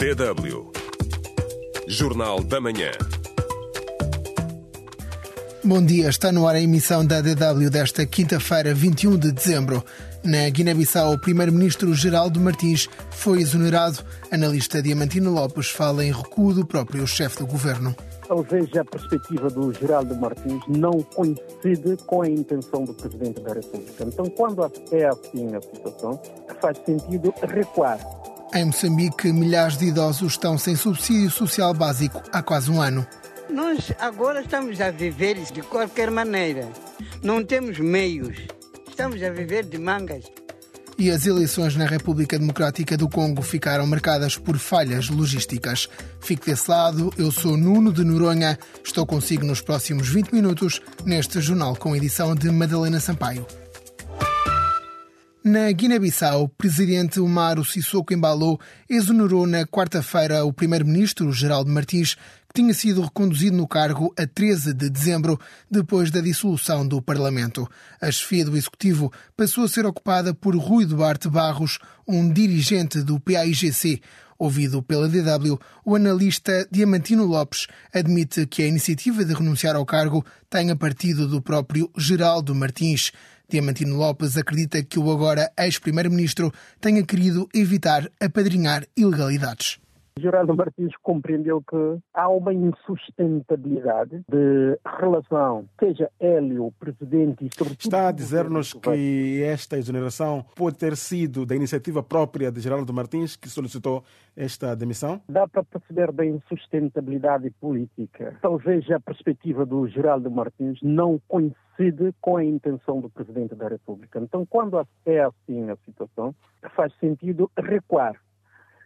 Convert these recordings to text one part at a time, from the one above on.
DW. Jornal da Manhã. Bom dia, está no ar a emissão da DW desta quinta-feira, 21 de dezembro. Na Guiné-Bissau, o primeiro-ministro Geraldo Martins foi exonerado. Analista Diamantino Lopes fala em recuo do próprio chefe do governo. Talvez a perspectiva do Geraldo Martins não coincide com a intenção do Presidente da República. Então, quando é assim a situação, faz sentido recuar em Moçambique, milhares de idosos estão sem subsídio social básico há quase um ano. Nós agora estamos a viver de qualquer maneira. Não temos meios. Estamos a viver de mangas. E as eleições na República Democrática do Congo ficaram marcadas por falhas logísticas. Fique desse lado, eu sou Nuno de Noronha. Estou consigo nos próximos 20 minutos neste jornal com edição de Madalena Sampaio. Na Guiné-Bissau, o presidente Umaro Sissoko Embalou exonerou na quarta-feira o primeiro-ministro Geraldo Martins, que tinha sido reconduzido no cargo a 13 de dezembro, depois da dissolução do Parlamento. A chefia do Executivo passou a ser ocupada por Rui Duarte Barros, um dirigente do PAIGC. Ouvido pela DW, o analista Diamantino Lopes admite que a iniciativa de renunciar ao cargo tenha partido do próprio Geraldo Martins. Diamantino Lopes acredita que o agora ex-primeiro-ministro tenha querido evitar apadrinhar ilegalidades. Geraldo Martins compreendeu que há uma insustentabilidade de relação, seja ele o presidente e sobretudo... Está a dizer-nos que esta exoneração pode ter sido da iniciativa própria de Geraldo Martins que solicitou esta demissão? Dá para perceber da insustentabilidade política. Talvez a perspectiva do Geraldo Martins não coincide com a intenção do Presidente da República. Então, quando é assim a situação, faz sentido recuar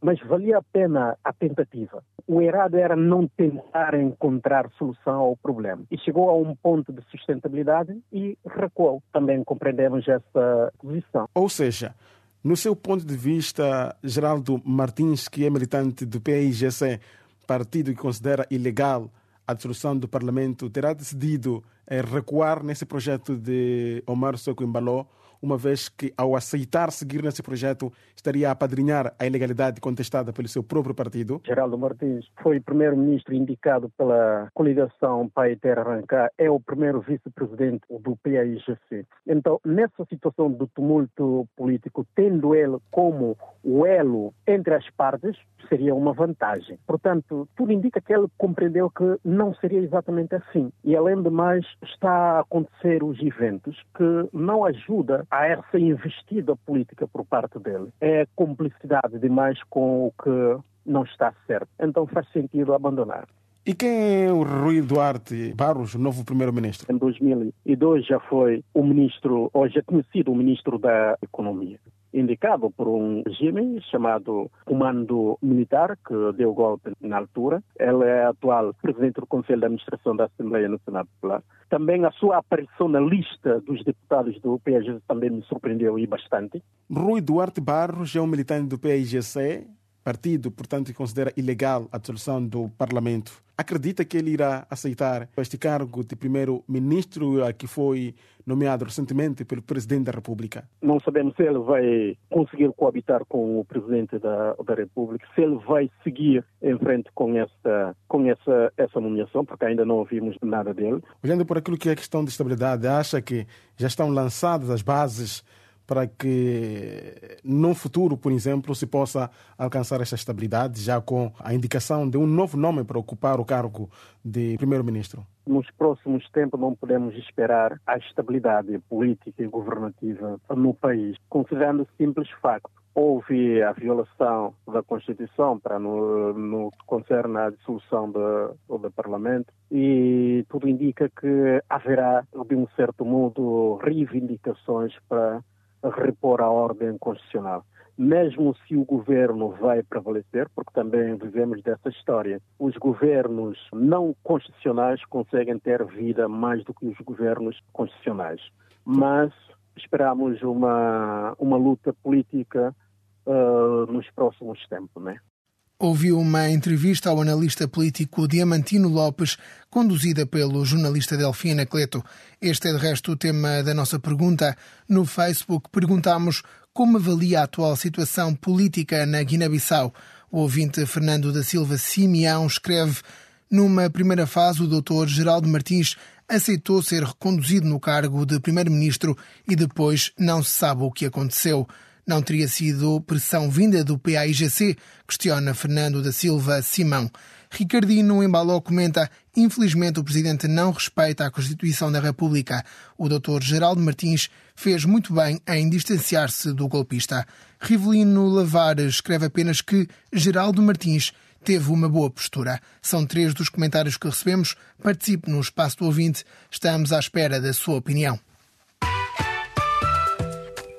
mas valia a pena a tentativa. O errado era não tentar encontrar solução ao problema. E chegou a um ponto de sustentabilidade e recuou. Também compreendemos essa posição. Ou seja, no seu ponto de vista, Geraldo Martins, que é militante do PIGC, partido que considera ilegal a dissolução do Parlamento, terá decidido eh, recuar nesse projeto de Omar Soco Embaló uma vez que, ao aceitar seguir nesse projeto, estaria a apadrinhar a ilegalidade contestada pelo seu próprio partido? Geraldo Martins foi primeiro-ministro indicado pela coligação Pai Terra Arrancar, é o primeiro vice-presidente do PAIGC. Então, nessa situação do tumulto político, tendo ele como o elo entre as partes, seria uma vantagem. Portanto, tudo indica que ele compreendeu que não seria exatamente assim. E, além de mais, está a acontecer os eventos que não ajuda a essa investida política por parte dele. É complicidade demais com o que não está certo. Então faz sentido abandonar. E quem é o Rui Duarte Barros, novo primeiro-ministro? Em 2002 já foi o ministro, ou já tinha sido o ministro da Economia indicado por um regime chamado Comando Militar, que deu golpe na altura. Ele é atual presidente do Conselho de Administração da Assembleia Nacional Popular. Também a sua aparição na lista dos deputados do PIGC também me surpreendeu e bastante. Rui Duarte Barros é um militante do PIGC, partido, portanto, considera ilegal a dissolução do Parlamento. Acredita que ele irá aceitar este cargo de primeiro-ministro que foi nomeado recentemente pelo Presidente da República? Não sabemos se ele vai conseguir coabitar com o Presidente da, da República, se ele vai seguir em frente com essa, com essa, essa nomeação, porque ainda não ouvimos nada dele. Olhando por aquilo que é a questão de estabilidade, acha que já estão lançadas as bases para que no futuro, por exemplo, se possa alcançar esta estabilidade, já com a indicação de um novo nome para ocupar o cargo de primeiro-ministro? Nos próximos tempos não podemos esperar a estabilidade política e governativa no país, considerando o simples facto houve a violação da Constituição para no, no que concerne à dissolução do, do Parlamento e tudo indica que haverá, de um certo modo, reivindicações para repor a ordem constitucional. Mesmo se o governo vai prevalecer, porque também vivemos dessa história, os governos não constitucionais conseguem ter vida mais do que os governos constitucionais. Mas esperamos uma, uma luta política uh, nos próximos tempos, né? Ouviu uma entrevista ao analista político Diamantino Lopes, conduzida pelo jornalista Delfim Anacleto. Este é, de resto, o tema da nossa pergunta. No Facebook perguntamos como avalia a atual situação política na Guiné-Bissau. O ouvinte Fernando da Silva Simeão escreve numa primeira fase, o Dr. Geraldo Martins aceitou ser reconduzido no cargo de Primeiro-Ministro e depois não se sabe o que aconteceu. Não teria sido pressão vinda do PAIGC? Questiona Fernando da Silva Simão. Ricardino Embaló comenta: infelizmente o Presidente não respeita a Constituição da República. O Dr. Geraldo Martins fez muito bem em distanciar-se do golpista. Rivelino Lavares escreve apenas que Geraldo Martins teve uma boa postura. São três dos comentários que recebemos. Participe no espaço do ouvinte. Estamos à espera da sua opinião.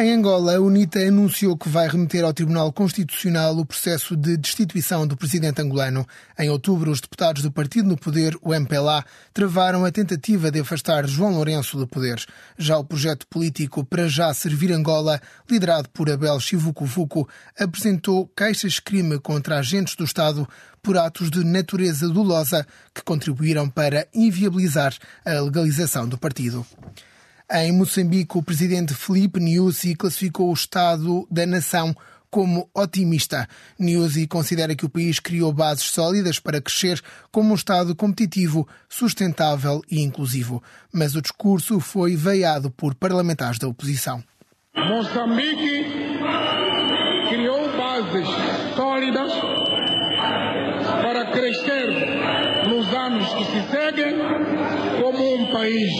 Em Angola, a UNITA anunciou que vai remeter ao Tribunal Constitucional o processo de destituição do presidente angolano. Em outubro, os deputados do partido no poder, o MPLA, travaram a tentativa de afastar João Lourenço do poder. Já o projeto político Para Já Servir Angola, liderado por Abel Chivucuvuco, apresentou queixas-crime contra agentes do Estado por atos de natureza dolosa que contribuíram para inviabilizar a legalização do partido. Em Moçambique, o presidente Felipe Nyusi classificou o estado da nação como otimista. Nyusi considera que o país criou bases sólidas para crescer como um Estado competitivo, sustentável e inclusivo. Mas o discurso foi veiado por parlamentares da oposição. Moçambique criou bases sólidas para crescer nos anos que se seguem como um país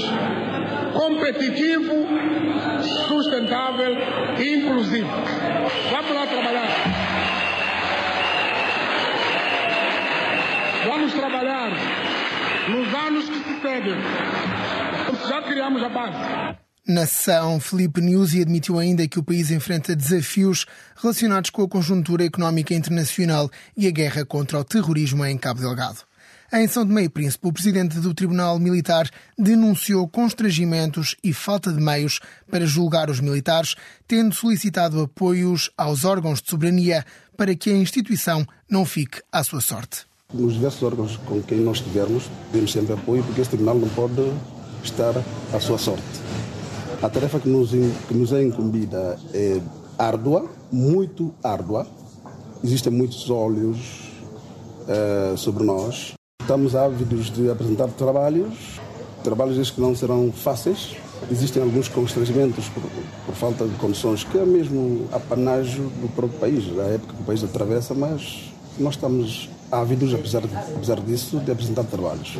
competitivo, sustentável e inclusivo. Vamos lá trabalhar. Vamos trabalhar nos anos que se seguem. Já criamos a base. Nação, Felipe Nyusi admitiu ainda que o país enfrenta desafios relacionados com a conjuntura económica internacional e a guerra contra o terrorismo em Cabo Delgado. Em São Tomé e Príncipe, o presidente do Tribunal Militar denunciou constrangimentos e falta de meios para julgar os militares, tendo solicitado apoios aos órgãos de soberania para que a instituição não fique à sua sorte. Nos diversos órgãos com quem nós tivermos, pedimos sempre apoio, porque este tribunal não pode estar à sua sorte. A tarefa que nos, que nos é incumbida é árdua, muito árdua. Existem muitos olhos uh, sobre nós Estamos ávidos de apresentar trabalhos, trabalhos estes que não serão fáceis. Existem alguns constrangimentos por, por falta de condições, que é mesmo apanágio do próprio país, a época que o país atravessa, mas nós estamos ávidos, apesar, apesar disso, de apresentar trabalhos.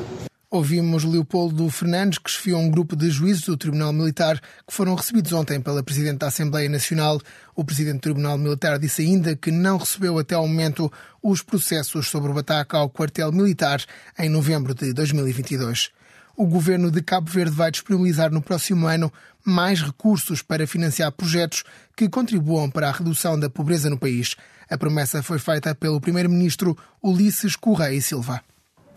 Ouvimos Leopoldo Fernandes, que esfiou um grupo de juízes do Tribunal Militar que foram recebidos ontem pela Presidente da Assembleia Nacional. O Presidente do Tribunal Militar disse ainda que não recebeu até ao momento os processos sobre o ataque ao quartel militar em novembro de 2022. O governo de Cabo Verde vai disponibilizar no próximo ano mais recursos para financiar projetos que contribuam para a redução da pobreza no país. A promessa foi feita pelo primeiro-ministro Ulisses Correia Silva.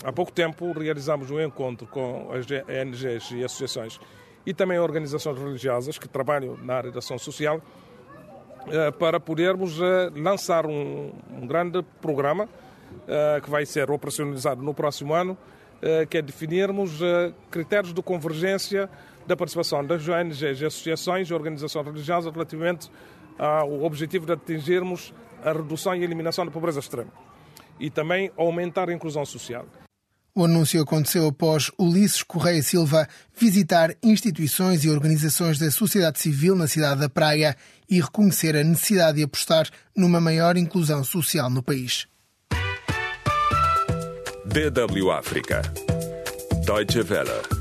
Há pouco tempo realizamos um encontro com as ONGs e associações e também organizações religiosas que trabalham na área da ação social eh, para podermos eh, lançar um, grande programa eh, que vai ser operacionalizado no próximo ano, que é definirmos critérios de convergência da participação das ONGs, associações e organizações religiosas relativamente ao objetivo de atingirmos a redução e eliminação da pobreza extrema e também aumentar a inclusão social. O anúncio aconteceu após Ulisses Correia Silva visitar instituições e organizações da sociedade civil na cidade da Praia e reconhecer a necessidade de apostar numa maior inclusão social no país. DW África. Deutsche Welle.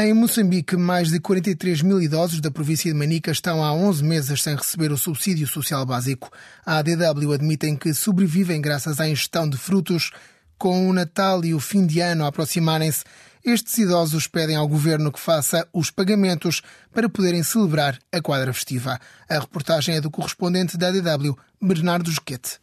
Em Moçambique, mais de 43 mil idosos da província de Manica estão há 11 meses sem receber o subsídio social básico. A ADW admitem que sobrevivem graças à ingestão de frutos. Com o Natal e o fim de ano aproximarem-se, estes idosos pedem ao governo que faça os pagamentos para poderem celebrar a quadra festiva. A reportagem é do correspondente da ADW, Bernardo Joquete.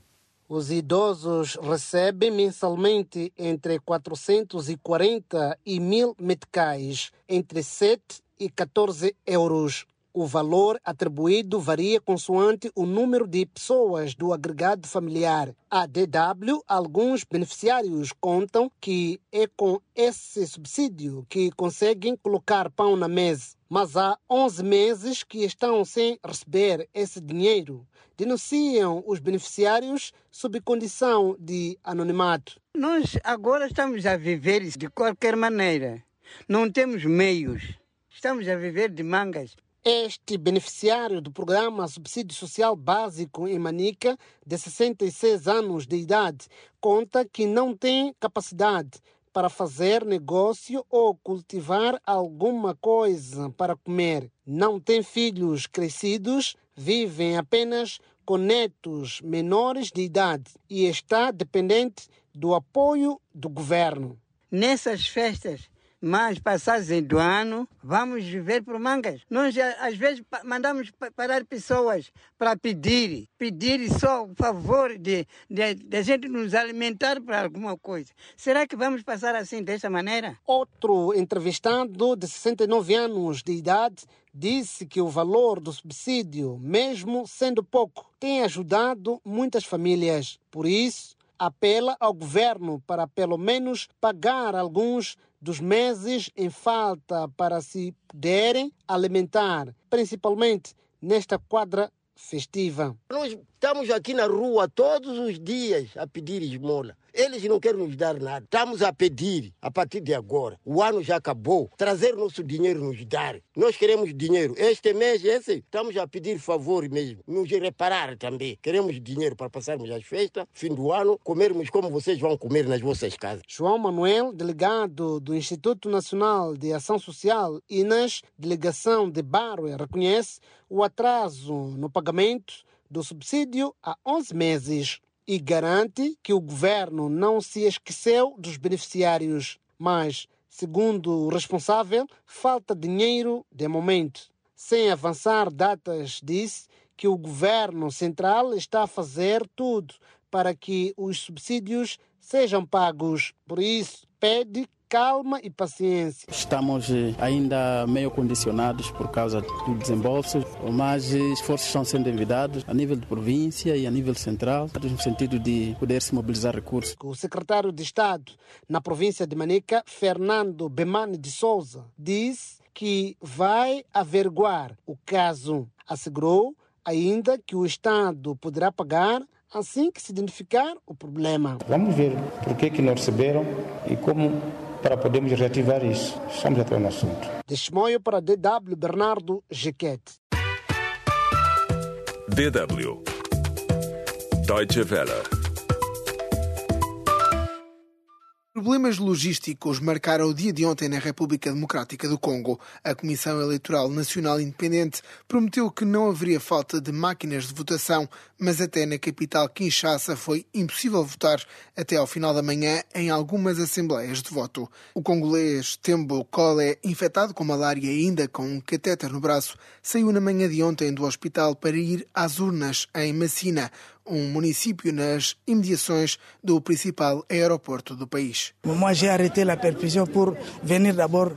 Os idosos recebem mensalmente entre 440 e mil meticais, entre 7 e 14 euros. O valor atribuído varia consoante o número de pessoas do agregado familiar. A DW, alguns beneficiários contam que é com esse subsídio que conseguem colocar pão na mesa. Mas há 11 meses que estão sem receber esse dinheiro. Denunciam os beneficiários sob condição de anonimato. Nós agora estamos a viver de qualquer maneira. Não temos meios. Estamos a viver de mangas. Este beneficiário do programa Subsídio Social Básico em Manica, de 66 anos de idade, conta que não tem capacidade para fazer negócio ou cultivar alguma coisa para comer. Não tem filhos crescidos, vivem apenas com netos menores de idade e está dependente do apoio do governo. Nessas festas, mas passados do ano, vamos viver por mangas. Nós, às vezes, mandamos parar pessoas para pedir, pedir só o favor de, de, de gente nos alimentar para alguma coisa. Será que vamos passar assim, dessa maneira? Outro entrevistado de 69 anos de idade disse que o valor do subsídio, mesmo sendo pouco, tem ajudado muitas famílias. Por isso, apela ao governo para pelo menos pagar alguns dos meses em falta para se poderem alimentar, principalmente nesta quadra festiva. Nós estamos aqui na rua todos os dias a pedir esmola. Eles não querem nos dar nada. Estamos a pedir, a partir de agora. O ano já acabou. Trazer nosso dinheiro nos dar. Nós queremos dinheiro. Este mês, esse, estamos a pedir favor mesmo. Nos reparar também. Queremos dinheiro para passarmos as festas, fim do ano, comermos como vocês vão comer nas vossas casas. João Manuel, delegado do Instituto Nacional de Ação Social, INAS, delegação de Barro, reconhece o atraso no pagamento do subsídio há 11 meses e garante que o governo não se esqueceu dos beneficiários, mas, segundo o responsável, falta dinheiro de momento. Sem avançar datas, disse que o governo central está a fazer tudo para que os subsídios sejam pagos. Por isso, pede calma e paciência. Estamos eh, ainda meio condicionados por causa do desembolso, mas esforços estão sendo envidados a nível de província e a nível central, no sentido de poder se mobilizar recursos. O secretário de Estado na província de Manica, Fernando Bemane de Souza, diz que vai averiguar o caso. Assegurou ainda que o Estado poderá pagar assim que se identificar o problema. Vamos ver por que, que não receberam e como para podermos reativar isso. Estamos até no assunto. Testemunho para DW Bernardo Jequete. DW Deutsche Welle Problemas logísticos marcaram o dia de ontem na República Democrática do Congo. A Comissão Eleitoral Nacional Independente prometeu que não haveria falta de máquinas de votação, mas até na capital Kinshasa foi impossível votar até ao final da manhã em algumas assembleias de voto. O congolês Tembo Kole, infectado com malária e ainda com um catéter no braço, saiu na manhã de ontem do hospital para ir às urnas em Massina, um município nas imediações do principal aeroporto do país.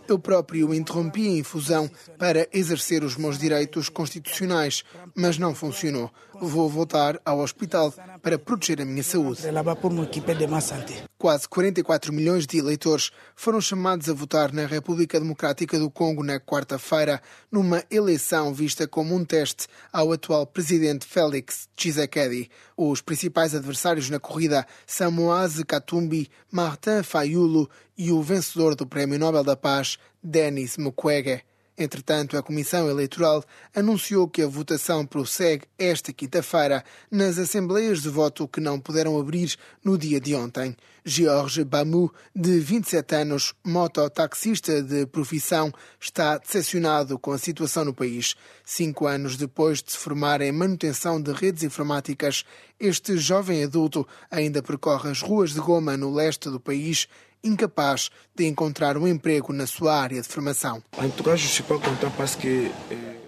Eu próprio interrompi a infusão para exercer os meus direitos constitucionais, mas não funcionou. Vou voltar ao hospital para proteger a minha saúde. Quase 44 milhões de eleitores foram chamados a votar na República Democrática do Congo na quarta-feira, numa eleição vista como um teste ao atual presidente Félix Tshisekedi. Os principais adversários na corrida são Moise Katumbi, Martin Fayulu e o vencedor do Prémio Nobel da Paz, Denis Mukwege. Entretanto, a Comissão Eleitoral anunciou que a votação prossegue esta quinta-feira nas assembleias de voto que não puderam abrir no dia de ontem. Georges Bamu, de 27 anos, mototaxista de profissão, está decepcionado com a situação no país. Cinco anos depois de se formar em manutenção de redes informáticas, este jovem adulto ainda percorre as ruas de Goma, no leste do país, incapaz de encontrar um emprego na sua área de formação.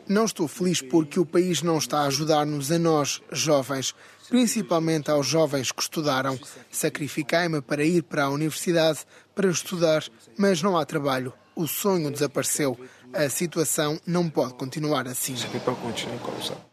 Não estou feliz porque o país não está a ajudar-nos a nós, jovens, principalmente aos jovens que estudaram. Sacrifiquei-me para ir para a universidade para estudar, mas não há trabalho. O sonho desapareceu. A situação não pode continuar assim.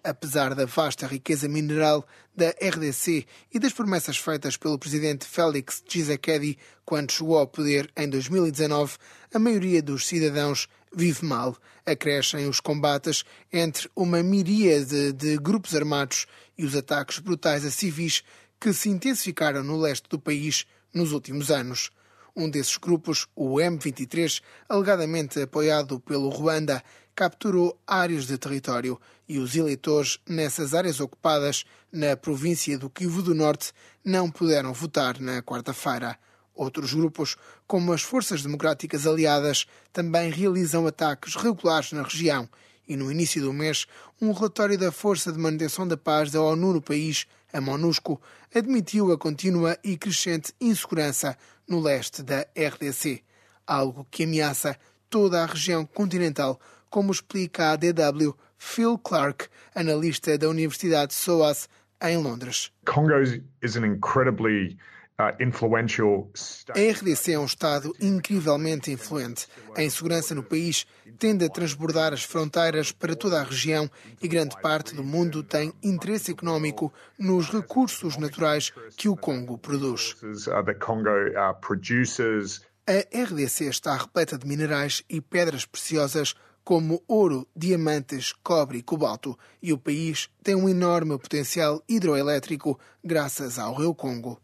Apesar da vasta riqueza mineral da RDC e das promessas feitas pelo presidente Félix Tshisekedi quando chegou ao poder em 2019, a maioria dos cidadãos vive mal. Acrescem os combates entre uma miríade de grupos armados e os ataques brutais a civis que se intensificaram no leste do país nos últimos anos. Um desses grupos, o M23, alegadamente apoiado pelo Ruanda, capturou áreas de território e os eleitores nessas áreas ocupadas na província do Kivu do Norte não puderam votar na quarta-feira. Outros grupos, como as Forças Democráticas Aliadas, também realizam ataques regulares na região e no início do mês, um relatório da Força de Manutenção da Paz da ONU no país, a MONUSCO, admitiu a contínua e crescente insegurança no leste da RDC, algo que ameaça toda a região continental, como explica a DW Phil Clark, analista da Universidade SOAS em Londres. Congo is an incredibly a RDC é um Estado incrivelmente influente. A insegurança no país tende a transbordar as fronteiras para toda a região e grande parte do mundo tem interesse económico nos recursos naturais que o Congo produz. Uh, a RDC está repleta de minerais e pedras preciosas como ouro, diamantes, cobre e cobalto, e o país tem um enorme potencial hidroelétrico graças ao Rio Congo.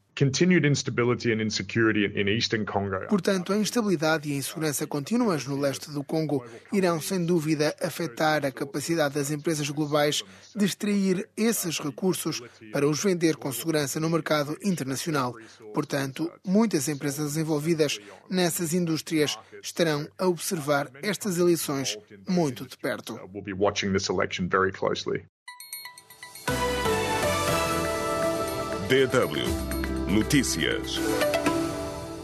Portanto, a instabilidade e a insegurança contínuas no leste do Congo irão, sem dúvida, afetar a capacidade das empresas globais de extrair esses recursos para os vender com segurança no mercado internacional. Portanto, muitas empresas envolvidas nessas indústrias estarão a observar estas eleições muito de perto. DW Notícias.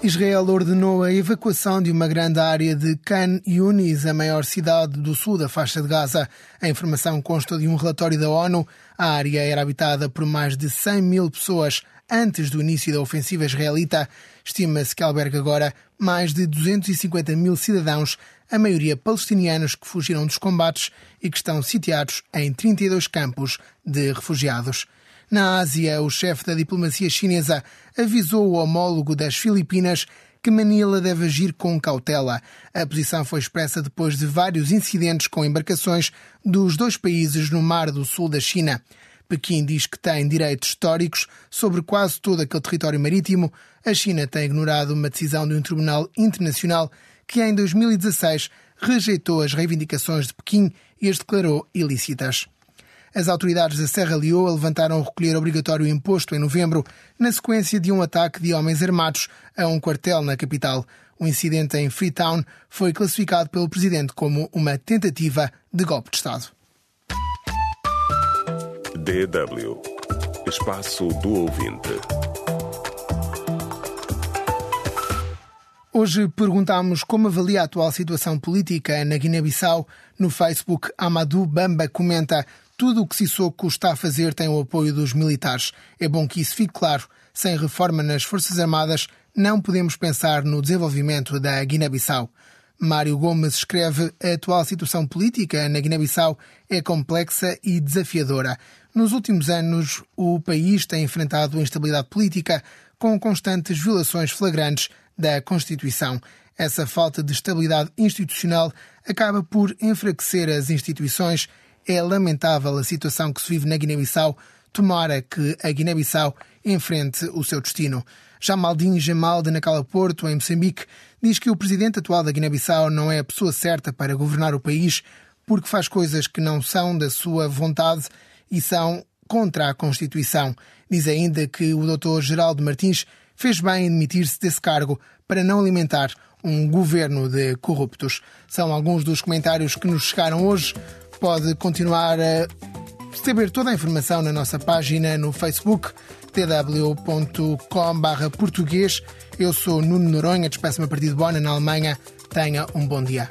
Israel ordenou a evacuação de uma grande área de Khan Yunis, a maior cidade do sul da faixa de Gaza. A informação consta de um relatório da ONU. A área era habitada por mais de 100 mil pessoas antes do início da ofensiva israelita. Estima-se que alberga agora mais de 250 mil cidadãos, a maioria palestinianos que fugiram dos combates e que estão sitiados em 32 campos de refugiados. Na Ásia, o chefe da diplomacia chinesa avisou o homólogo das Filipinas que Manila deve agir com cautela. A posição foi expressa depois de vários incidentes com embarcações dos dois países no Mar do Sul da China. Pequim diz que tem direitos históricos sobre quase todo aquele território marítimo. A China tem ignorado uma decisão de um tribunal internacional que, em 2016, rejeitou as reivindicações de Pequim e as declarou ilícitas. As autoridades da Serra Leoa levantaram o recolher obrigatório imposto em novembro, na sequência de um ataque de homens armados a um quartel na capital. O incidente em Freetown foi classificado pelo presidente como uma tentativa de golpe de Estado. DW Espaço do Ouvinte. Hoje perguntamos como avalia a atual situação política na Guiné-Bissau. No Facebook, Amadou Bamba comenta tudo o que Sissoko está a fazer tem o apoio dos militares. É bom que isso fique claro. Sem reforma nas Forças Armadas, não podemos pensar no desenvolvimento da Guiné-Bissau. Mário Gomes escreve: a atual situação política na Guiné-Bissau é complexa e desafiadora. Nos últimos anos, o país tem enfrentado instabilidade política com constantes violações flagrantes da Constituição. Essa falta de estabilidade institucional acaba por enfraquecer as instituições é lamentável a situação que se vive na Guiné-Bissau. Tomara que a Guiné-Bissau enfrente o seu destino. Jamaldin Jamal de Nacala Porto, em Moçambique, diz que o presidente atual da Guiné-Bissau não é a pessoa certa para governar o país porque faz coisas que não são da sua vontade e são contra a Constituição. Diz ainda que o Dr. Geraldo Martins fez bem em demitir-se desse cargo para não alimentar um governo de corruptos. São alguns dos comentários que nos chegaram hoje pode continuar a saber toda a informação na nossa página no Facebook tw.com português. Eu sou Nuno Noronha, despeço-me a partir de Bonn, na Alemanha. Tenha um bom dia.